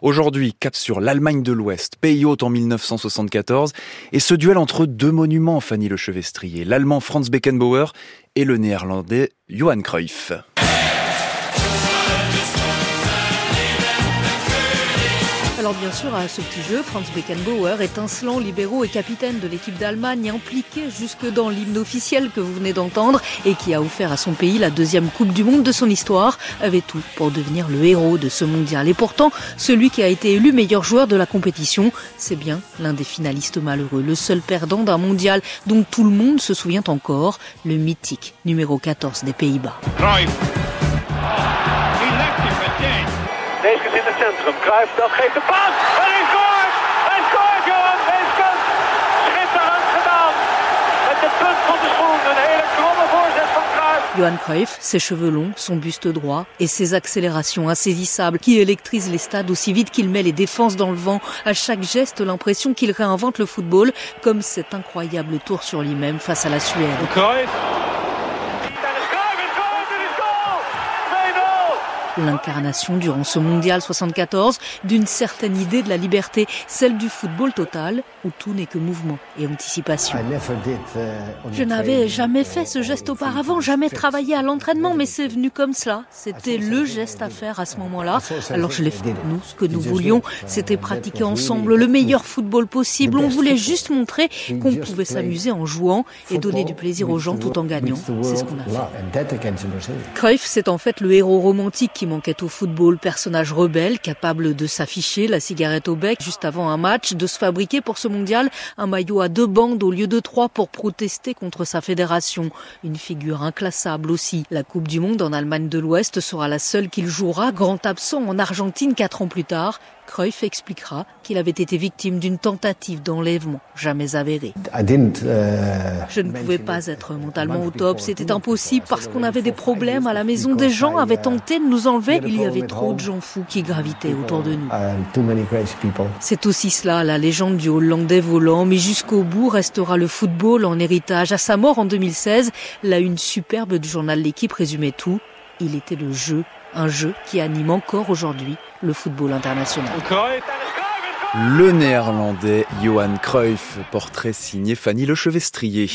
Aujourd'hui, cap sur l'Allemagne de l'Ouest, pays hôte en 1974, et ce duel entre deux monuments, Fanny Lechevestrier, l'Allemand Franz Beckenbauer et le Néerlandais Johan Cruyff. Alors bien sûr, à ce petit jeu, Franz Beckenbauer, étincelant libéraux et capitaine de l'équipe d'Allemagne, impliqué jusque dans l'hymne officiel que vous venez d'entendre et qui a offert à son pays la deuxième Coupe du Monde de son histoire, avait tout pour devenir le héros de ce mondial. Et pourtant, celui qui a été élu meilleur joueur de la compétition, c'est bien l'un des finalistes malheureux, le seul perdant d'un mondial dont tout le monde se souvient encore, le mythique numéro 14 des Pays-Bas. Deze in het centrum. Cruijff dat geeft de paas. En hij scoort! Hij scoort, Johan Weeskens! Schitterend gedaan. Met de punt van de schoen. Een hele kromme voorzet van Cruijff. Johan Cruyff, ses cheveux longs, son buste droit et ses accélérations insaisissables qui électrisent les stades aussi vite qu'il met les défenses dans le vent. À chaque geste, l'impression qu'il réinvente le football, comme cet incroyable tour sur lui-même face à la Suède. L'incarnation durant ce mondial 74 d'une certaine idée de la liberté, celle du football total où tout n'est que mouvement et anticipation. Je n'avais jamais fait ce geste auparavant, jamais travaillé à l'entraînement, mais c'est venu comme cela. C'était le geste à faire à ce moment-là. Alors je l'ai fait. Nous, ce que nous voulions, c'était pratiquer ensemble le meilleur football possible. On voulait juste montrer qu'on pouvait s'amuser en jouant et donner du plaisir aux gens tout en gagnant. C'est ce qu'on a fait. Cruyff, c'est en fait le héros romantique qui manquait au football, personnage rebelle, capable de s'afficher, la cigarette au bec juste avant un match, de se fabriquer pour ce mondial un maillot à deux bandes au lieu de trois pour protester contre sa fédération. Une figure inclassable aussi. La Coupe du Monde en Allemagne de l'Ouest sera la seule qu'il jouera, grand absent en Argentine quatre ans plus tard. Cruyff expliquera qu'il avait été victime d'une tentative d'enlèvement jamais avérée. Je ne pouvais pas être mentalement au top, c'était impossible parce qu'on avait des problèmes à la maison. Des gens avaient tenté de nous enlever. Il y avait trop de gens fous qui gravitaient autour de nous. C'est aussi cela, la légende du Hollandais volant, mais jusqu'au bout restera le football en héritage. À sa mort en 2016, la une superbe du journal L'équipe résumait tout. Il était le jeu, un jeu qui anime encore aujourd'hui le football international. Le néerlandais Johan Cruyff, portrait signé Fanny Lechevestrier.